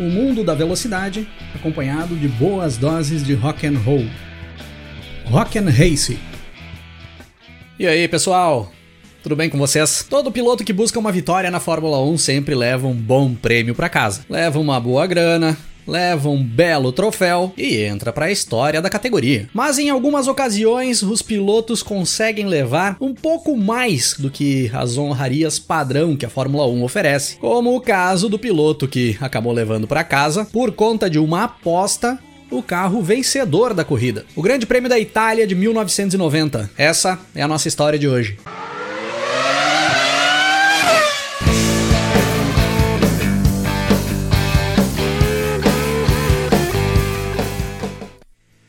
O mundo da velocidade, acompanhado de boas doses de rock and roll. Rock and Race. E aí, pessoal? Tudo bem com vocês? Todo piloto que busca uma vitória na Fórmula 1 sempre leva um bom prêmio para casa. Leva uma boa grana, leva um belo troféu e entra para a história da categoria. Mas em algumas ocasiões, os pilotos conseguem levar um pouco mais do que as honrarias padrão que a Fórmula 1 oferece, como o caso do piloto que acabou levando para casa por conta de uma aposta o carro vencedor da corrida, o Grande Prêmio da Itália de 1990. Essa é a nossa história de hoje.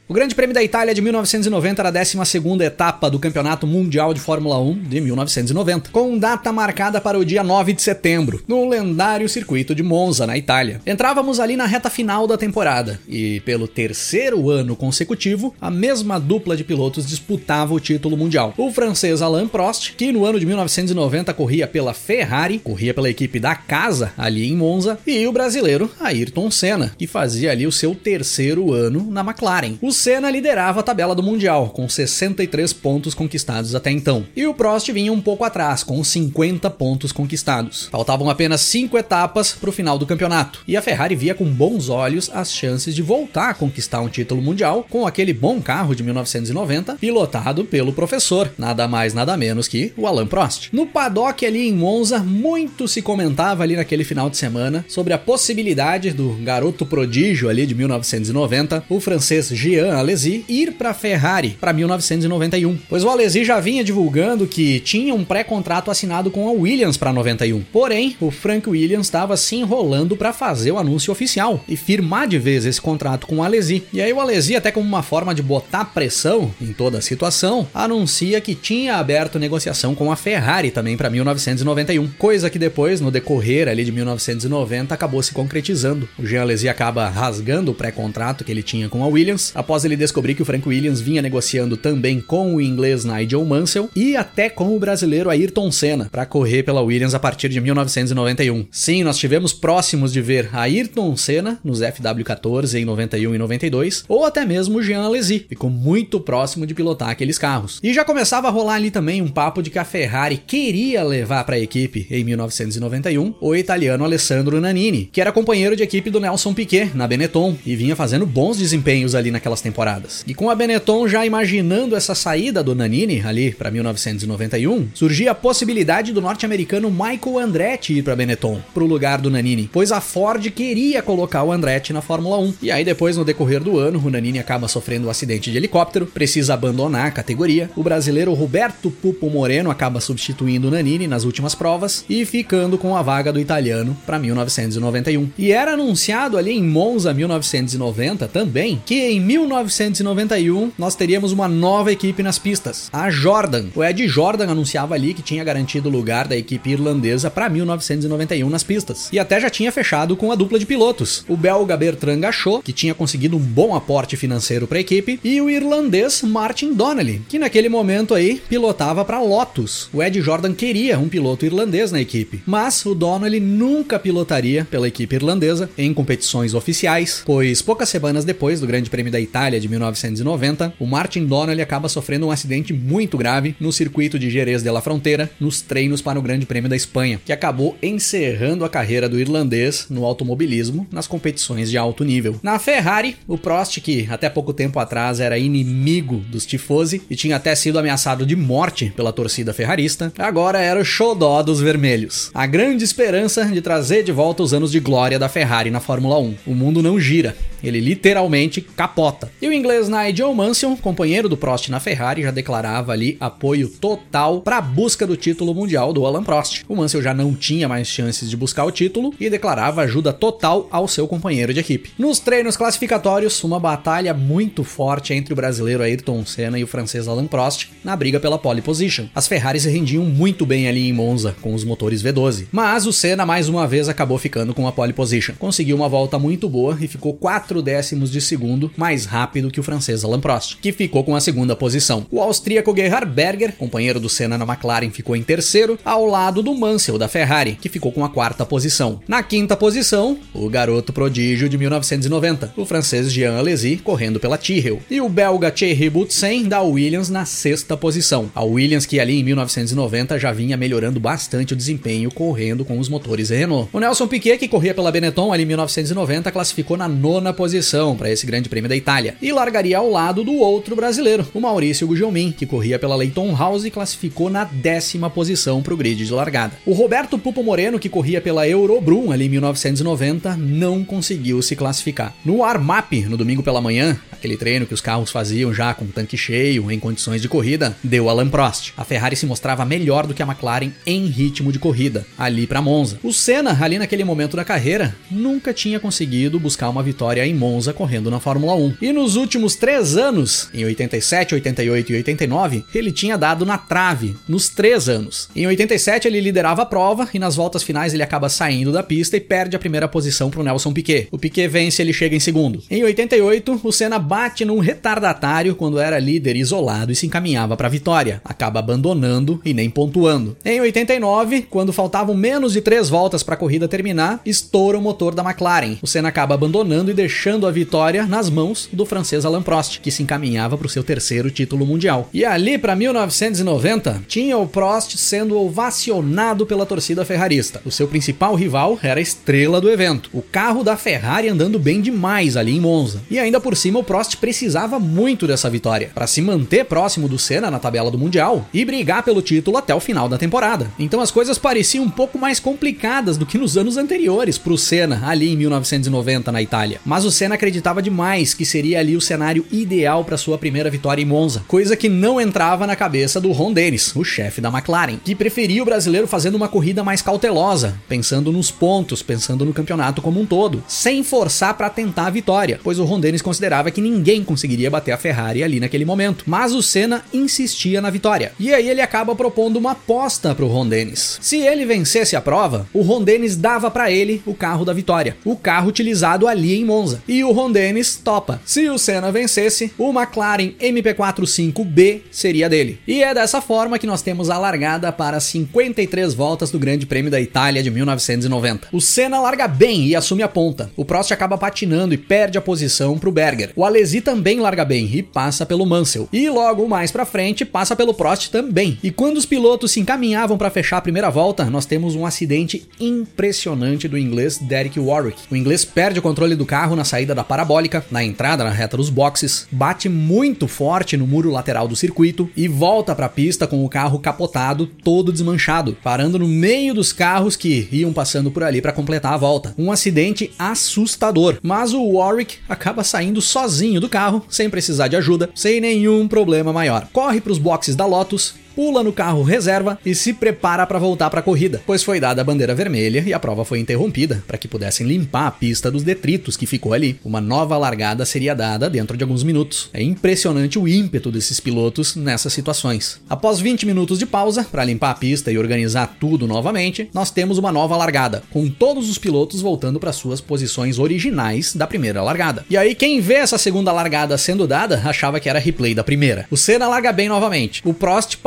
O Grande Prêmio da Itália de 1990 era a 12 etapa do Campeonato Mundial de Fórmula 1 de 1990, com data marcada para o dia 9 de setembro, no lendário circuito de Monza, na Itália. Entrávamos ali na reta final da temporada e, pelo terceiro ano consecutivo, a mesma dupla de pilotos disputava o título mundial. O francês Alain Prost, que no ano de 1990 corria pela Ferrari, corria pela equipe da casa ali em Monza, e o brasileiro Ayrton Senna, que fazia ali o seu terceiro ano na McLaren. Os Senna liderava a tabela do Mundial, com 63 pontos conquistados até então. E o Prost vinha um pouco atrás, com 50 pontos conquistados. Faltavam apenas 5 etapas para o final do campeonato. E a Ferrari via com bons olhos as chances de voltar a conquistar um título mundial com aquele bom carro de 1990, pilotado pelo professor, nada mais nada menos que o Alain Prost. No paddock ali em Monza, muito se comentava ali naquele final de semana sobre a possibilidade do garoto prodígio ali de 1990, o francês Jean Alesi ir para Ferrari para 1991, pois o Alesi já vinha divulgando que tinha um pré-contrato assinado com a Williams para 91. Porém, o Frank Williams estava se enrolando para fazer o anúncio oficial e firmar de vez esse contrato com o Alesi. E aí o Alesi, até como uma forma de botar pressão em toda a situação, anuncia que tinha aberto negociação com a Ferrari também para 1991, coisa que depois, no decorrer ali de 1990, acabou se concretizando. O Jean Alesi acaba rasgando o pré-contrato que ele tinha com a Williams após após ele descobrir que o Frank Williams vinha negociando também com o inglês Nigel Mansell e até com o brasileiro Ayrton Senna para correr pela Williams a partir de 1991. Sim, nós tivemos próximos de ver Ayrton Senna nos FW14 em 91 e 92, ou até mesmo Jean Alesi, ficou muito próximo de pilotar aqueles carros. E já começava a rolar ali também um papo de que a Ferrari queria levar para a equipe em 1991 o italiano Alessandro Nannini, que era companheiro de equipe do Nelson Piquet na Benetton e vinha fazendo bons desempenhos ali naquelas temporadas. E com a Benetton já imaginando essa saída do Nanini ali para 1991, surgia a possibilidade do norte-americano Michael Andretti ir para Benetton, para o lugar do Nanini, pois a Ford queria colocar o Andretti na Fórmula 1. E aí depois no decorrer do ano, o Nanini acaba sofrendo um acidente de helicóptero, precisa abandonar a categoria. O brasileiro Roberto Pupo Moreno acaba substituindo o Nanini nas últimas provas e ficando com a vaga do italiano para 1991. E era anunciado ali em Monza 1990 também que em 1991 nós teríamos uma nova equipe nas pistas, a Jordan. O Ed Jordan anunciava ali que tinha garantido o lugar da equipe irlandesa para 1991 nas pistas. E até já tinha fechado com a dupla de pilotos, o belga Bertrand Gachot, que tinha conseguido um bom aporte financeiro para a equipe, e o irlandês Martin Donnelly, que naquele momento aí pilotava para Lotus. O Ed Jordan queria um piloto irlandês na equipe, mas o Donnelly nunca pilotaria pela equipe irlandesa em competições oficiais, pois poucas semanas depois do Grande Prêmio da Itália Itália de 1990, o Martin Donnelly acaba sofrendo um acidente muito grave no circuito de Jerez de la Fronteira, nos treinos para o Grande Prêmio da Espanha, que acabou encerrando a carreira do irlandês no automobilismo nas competições de alto nível. Na Ferrari, o Prost, que até pouco tempo atrás era inimigo dos tifosi e tinha até sido ameaçado de morte pela torcida ferrarista, agora era o xodó dos vermelhos. A grande esperança de trazer de volta os anos de glória da Ferrari na Fórmula 1. O mundo não gira, ele literalmente capota. E o inglês Nigel Mansell, companheiro do Prost na Ferrari, já declarava ali apoio total para a busca do título mundial do Alan Prost. O Mansell já não tinha mais chances de buscar o título e declarava ajuda total ao seu companheiro de equipe. Nos treinos classificatórios, uma batalha muito forte entre o brasileiro Ayrton Senna e o francês Alan Prost na briga pela pole position. As Ferraris rendiam muito bem ali em Monza com os motores V12, mas o Senna mais uma vez acabou ficando com a pole position. Conseguiu uma volta muito boa e ficou 4 décimos de segundo mais rápido que o francês Alain Prost, que ficou com a segunda posição. O austríaco Gerhard Berger, companheiro do Senna na McLaren, ficou em terceiro, ao lado do Mansell da Ferrari, que ficou com a quarta posição. Na quinta posição, o garoto prodígio de 1990, o francês Jean Alesi, correndo pela Tyrrell, e o belga Thierry Boutsen da Williams na sexta posição. A Williams que ali em 1990 já vinha melhorando bastante o desempenho correndo com os motores Renault. O Nelson Piquet, que corria pela Benetton ali em 1990, classificou na nona posição para esse Grande Prêmio da Itália e largaria ao lado do outro brasileiro, o Maurício Gugelmin, que corria pela Leighton House e classificou na décima posição para o grid de largada. O Roberto Pupo Moreno, que corria pela Eurobrum ali em 1990, não conseguiu se classificar. No Armap, no domingo pela manhã, aquele treino que os carros faziam já com tanque cheio, em condições de corrida, deu Alan Prost. A Ferrari se mostrava melhor do que a McLaren em ritmo de corrida, ali para Monza. O Senna, ali naquele momento da carreira, nunca tinha conseguido buscar uma vitória em Monza correndo na Fórmula 1. E nos últimos três anos, em 87, 88 e 89, ele tinha dado na trave nos três anos. Em 87 ele liderava a prova e nas voltas finais ele acaba saindo da pista e perde a primeira posição para Nelson Piquet. O Piquet vence e ele chega em segundo. Em 88, o Senna bate num retardatário quando era líder isolado e se encaminhava para a vitória. Acaba abandonando e nem pontuando. Em 89, quando faltavam menos de três voltas para a corrida terminar, estoura o motor da McLaren. O Senna acaba abandonando e deixando a vitória nas mãos do francês Alain Prost, que se encaminhava para o seu terceiro título mundial. E ali para 1990, tinha o Prost sendo ovacionado pela torcida ferrarista. O seu principal rival era a estrela do evento, o carro da Ferrari andando bem demais ali em Monza. E ainda por cima o Prost precisava muito dessa vitória para se manter próximo do Senna na tabela do mundial e brigar pelo título até o final da temporada. Então as coisas pareciam um pouco mais complicadas do que nos anos anteriores para o Senna ali em 1990 na Itália. Mas o Senna acreditava demais que seria ali o cenário ideal para sua primeira vitória em Monza, coisa que não entrava na cabeça do Ron Dennis, o chefe da McLaren, que preferia o brasileiro fazendo uma corrida mais cautelosa, pensando nos pontos, pensando no campeonato como um todo, sem forçar para tentar a vitória, pois o Ron Dennis considerava que ninguém conseguiria bater a Ferrari ali naquele momento. Mas o Senna insistia na vitória. E aí ele acaba propondo uma aposta para o Ron Dennis. Se ele vencesse a prova, o Ron Dennis dava para ele o carro da vitória, o carro utilizado ali em Monza. E o Ron Dennis topa. Se o Senna vencesse, o McLaren MP45B seria dele. E é dessa forma que nós temos a largada para 53 voltas do Grande Prêmio da Itália de 1990. O Senna larga bem e assume a ponta. O Prost acaba patinando e perde a posição para o Berger. O Alesi também larga bem e passa pelo Mansell. E logo mais para frente passa pelo Prost também. E quando os pilotos se encaminhavam para fechar a primeira volta, nós temos um acidente impressionante do inglês Derek Warwick. O inglês perde o controle do carro na saída da parabólica, na entrada na reta dos boxes, bate muito forte no muro lateral do circuito e volta para a pista com o carro capotado, todo desmanchado, parando no meio dos carros que iam passando por ali para completar a volta. Um acidente assustador, mas o Warwick acaba saindo sozinho do carro, sem precisar de ajuda, sem nenhum problema maior. Corre para os boxes da Lotus pula no carro reserva e se prepara para voltar para a corrida, pois foi dada a bandeira vermelha e a prova foi interrompida para que pudessem limpar a pista dos detritos que ficou ali. Uma nova largada seria dada dentro de alguns minutos. É impressionante o ímpeto desses pilotos nessas situações. Após 20 minutos de pausa para limpar a pista e organizar tudo novamente, nós temos uma nova largada, com todos os pilotos voltando para suas posições originais da primeira largada. E aí quem vê essa segunda largada sendo dada achava que era replay da primeira. O Senna larga bem novamente. O Prost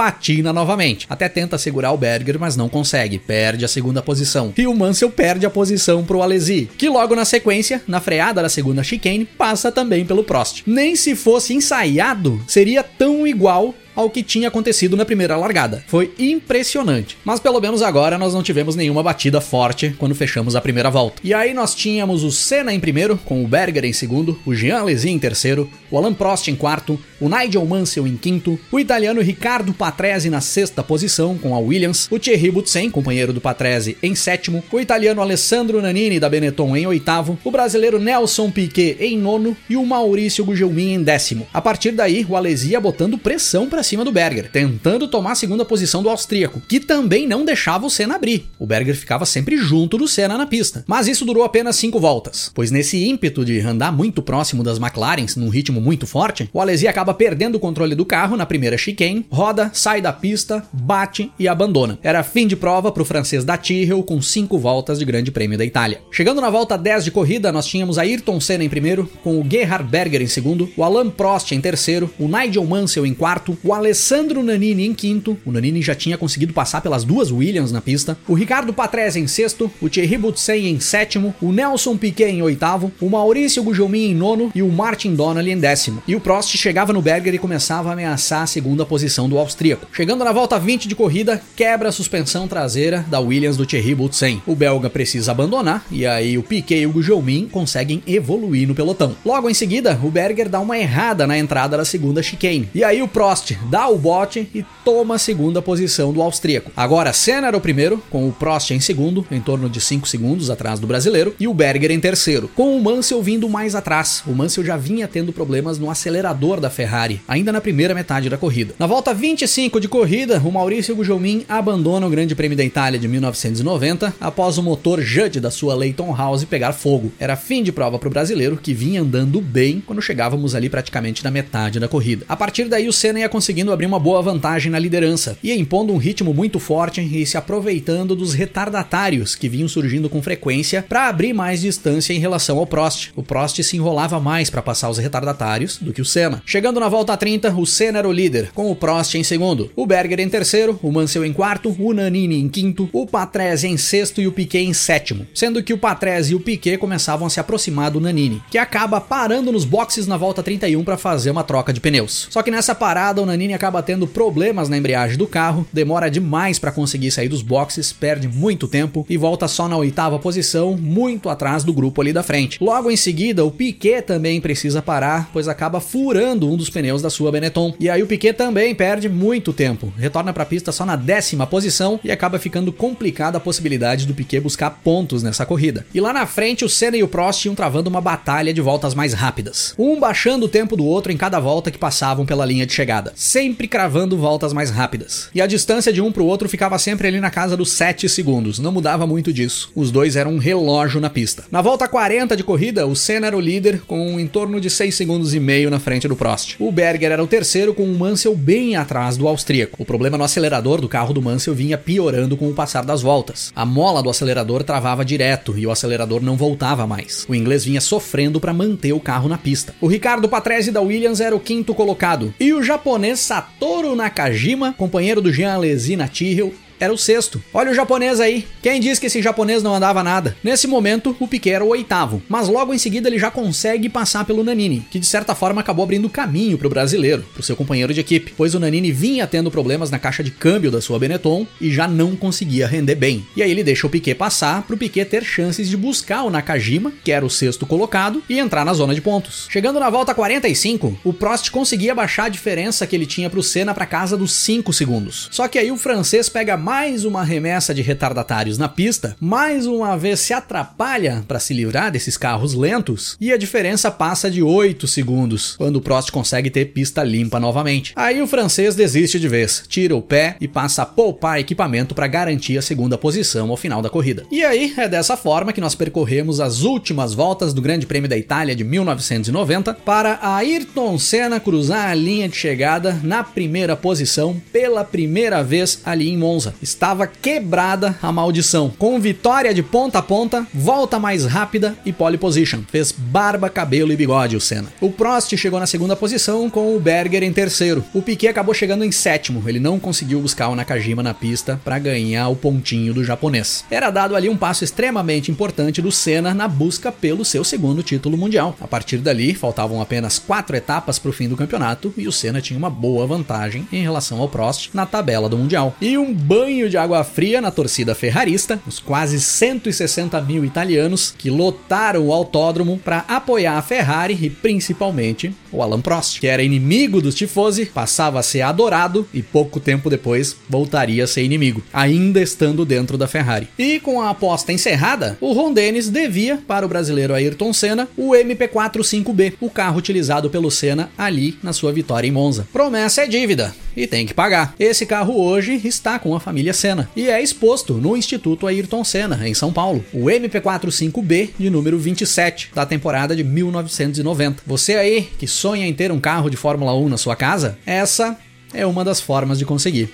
novamente. Até tenta segurar o Berger, mas não consegue. Perde a segunda posição. E o Mansell perde a posição pro Alesi, que logo na sequência, na freada da segunda chicane, passa também pelo Prost. Nem se fosse ensaiado, seria tão igual ao que tinha acontecido na primeira largada. Foi impressionante. Mas pelo menos agora nós não tivemos nenhuma batida forte quando fechamos a primeira volta. E aí nós tínhamos o Senna em primeiro, com o Berger em segundo, o Jean Alesi em terceiro, o Alan Prost em quarto, o Nigel Mansell em quinto, o italiano Riccardo Patrese na sexta posição com a Williams, o Thierry Boutsen, companheiro do Patrese, em sétimo, o italiano Alessandro Nanini da Benetton em oitavo, o brasileiro Nelson Piquet em nono e o Maurício Gugelmin em décimo. A partir daí, o Alesi ia botando pressão para cima do Berger, tentando tomar a segunda posição do austríaco, que também não deixava o Senna abrir. O Berger ficava sempre junto do Senna na pista. Mas isso durou apenas cinco voltas, pois nesse ímpeto de andar muito próximo das McLarens, num ritmo muito forte, o Alesi acaba perdendo o controle do carro na primeira chicane, roda, sai da pista, bate e abandona. Era fim de prova para o francês da Tyrrell com cinco voltas de Grande Prêmio da Itália. Chegando na volta 10 de corrida, nós tínhamos Ayrton Senna em primeiro, com o Gerhard Berger em segundo, o Alain Prost em terceiro, o Nigel Mansell em quarto, o Alessandro Nanini em quinto, o Nanini já tinha conseguido passar pelas duas Williams na pista, o Ricardo Patrese em sexto, o Thierry Boutsen em sétimo, o Nelson Piquet em oitavo, o Maurício Gugelmin em nono e o Martin Donnelly em décimo. E o Prost chegava no Berger e começava a ameaçar a segunda posição do austríaco. Chegando na volta 20 de corrida, quebra a suspensão traseira da Williams do Thierry Boutsen. O belga precisa abandonar e aí o Piquet e o Gugelmin conseguem evoluir no pelotão. Logo em seguida, o Berger dá uma errada na entrada da segunda chicane. E aí o Prost dá o bote e toma a segunda posição do austríaco. Agora Senna era o primeiro, com o Prost em segundo, em torno de 5 segundos atrás do brasileiro, e o Berger em terceiro, com o Mansell vindo mais atrás. O Mansell já vinha tendo problemas no acelerador da Ferrari, ainda na primeira metade da corrida. Na volta 25 de corrida, o Maurício Gugelmin abandona o Grande Prêmio da Itália de 1990 após o motor Judd da sua Leighton House pegar fogo. Era fim de prova para o brasileiro, que vinha andando bem quando chegávamos ali praticamente na metade da corrida. A partir daí, o Senna ia conseguindo abrir uma boa vantagem na liderança, ia impondo um ritmo muito forte e se aproveitando dos retardatários que vinham surgindo com frequência para abrir mais distância em relação ao Prost. O Prost se enrolava mais para passar os retardatários do que o Senna. Chegando na volta 30, o Senna era o líder, com o Prost em segundo, o Berger em terceiro, o Mansell em quarto, o Nanini em quinto, o Patrese em sexto e o Piquet em sétimo, sendo que o Patrese e o Piquet começavam a se aproximar do Nanini, que acaba parando nos boxes na volta 31 para fazer uma troca de pneus. Só que nessa parada o Nanini acaba tendo problemas na embreagem do carro, demora demais para conseguir sair dos boxes, perde muito tempo e volta só na oitava posição, muito atrás do grupo ali da frente. Logo em seguida, o Piquet também precisa parar, pois acaba furando um dos pneus da sua Benetton. E aí o Piquet também perde muito tempo, retorna para a pista só na décima posição e acaba ficando complicada a possibilidade do Piquet buscar pontos nessa corrida. E lá na frente, o Senna e o Prost iam travando uma batalha de voltas mais rápidas, um baixando o tempo do outro em cada volta que passavam pela linha de chegada, sempre cravando voltas mais rápidas. E a distância de um para o outro ficava sempre ali na casa dos 7 segundos, não mudava muito disso. Os dois eram um relógio na pista. Na volta 40 de corrida, o Senna era o líder com em torno de 6 segundos e meio na frente do Prost. O Berger era o terceiro com o Mansell bem atrás do austríaco. O problema no acelerador do carro do Mansell vinha piorando com o passar das voltas. A mola do acelerador travava direto e o acelerador não voltava mais. O inglês vinha sofrendo para manter o carro na pista. O Ricardo Patrese da Williams era o quinto colocado e o japonês Satoru Nakajima, companheiro do Jean Alesi na Tyrrell, era o sexto. Olha o japonês aí. Quem disse que esse japonês não andava nada? Nesse momento, o Piquet era o oitavo, mas logo em seguida ele já consegue passar pelo Nanini, que de certa forma acabou abrindo caminho para o brasileiro, para seu companheiro de equipe, pois o Nanini vinha tendo problemas na caixa de câmbio da sua Benetton e já não conseguia render bem. E aí ele deixa o Piquet passar para o Piquet ter chances de buscar o Nakajima, que era o sexto colocado, e entrar na zona de pontos. Chegando na volta 45, o Prost conseguia baixar a diferença que ele tinha para o Senna para casa dos 5 segundos. Só que aí o francês pega mais uma remessa de retardatários na pista, mais uma vez se atrapalha para se livrar desses carros lentos e a diferença passa de 8 segundos, quando o Prost consegue ter pista limpa novamente. Aí o francês desiste de vez, tira o pé e passa a poupar equipamento para garantir a segunda posição ao final da corrida. E aí é dessa forma que nós percorremos as últimas voltas do Grande Prêmio da Itália de 1990 para Ayrton Senna cruzar a linha de chegada na primeira posição pela primeira vez ali em Monza. Estava quebrada a maldição. Com vitória de ponta a ponta, volta mais rápida e pole position. Fez barba, cabelo e bigode o Senna. O Prost chegou na segunda posição com o Berger em terceiro. O Piquet acabou chegando em sétimo. Ele não conseguiu buscar o Nakajima na pista para ganhar o pontinho do japonês. Era dado ali um passo extremamente importante do Senna na busca pelo seu segundo título mundial. A partir dali, faltavam apenas quatro etapas para o fim do campeonato e o Senna tinha uma boa vantagem em relação ao Prost na tabela do Mundial. E um banho de água fria na torcida ferrarista, os quase 160 mil italianos que lotaram o autódromo para apoiar a Ferrari e principalmente o Alan Prost, que era inimigo dos tifosi, passava a ser adorado e pouco tempo depois voltaria a ser inimigo, ainda estando dentro da Ferrari. E com a aposta encerrada, o Ron Dennis devia para o brasileiro Ayrton Senna o MP45B, o carro utilizado pelo Senna ali na sua vitória em Monza. Promessa é dívida e tem que pagar. Esse carro hoje está com a família Senna e é exposto no Instituto Ayrton Senna, em São Paulo. O MP45B de número 27 da temporada de 1990. Você aí que sonha em ter um carro de Fórmula 1 na sua casa? Essa é uma das formas de conseguir.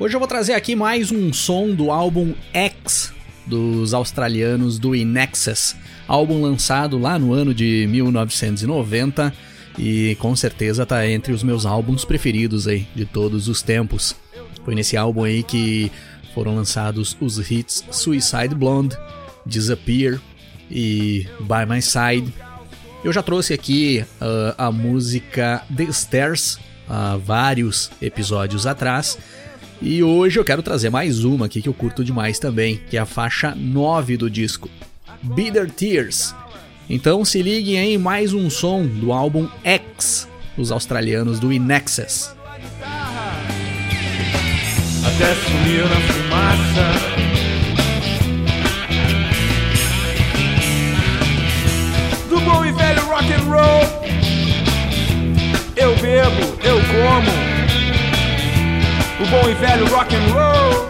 Hoje eu vou trazer aqui mais um som do álbum X dos australianos do Inexus, álbum lançado lá no ano de 1990 e com certeza tá entre os meus álbuns preferidos aí de todos os tempos. Foi nesse álbum aí que foram lançados os hits Suicide Blonde, Disappear e By My Side. Eu já trouxe aqui uh, a música The Stairs há vários episódios atrás e hoje eu quero trazer mais uma aqui que eu curto demais também, que é a faixa 9 do disco, Bitter Tears. Então se liguem em mais um som do álbum X, dos australianos do Inexus. Até sumir na fumaça. Do bom e velho rock and roll. Eu bebo, eu como o bom e velho rock and roll.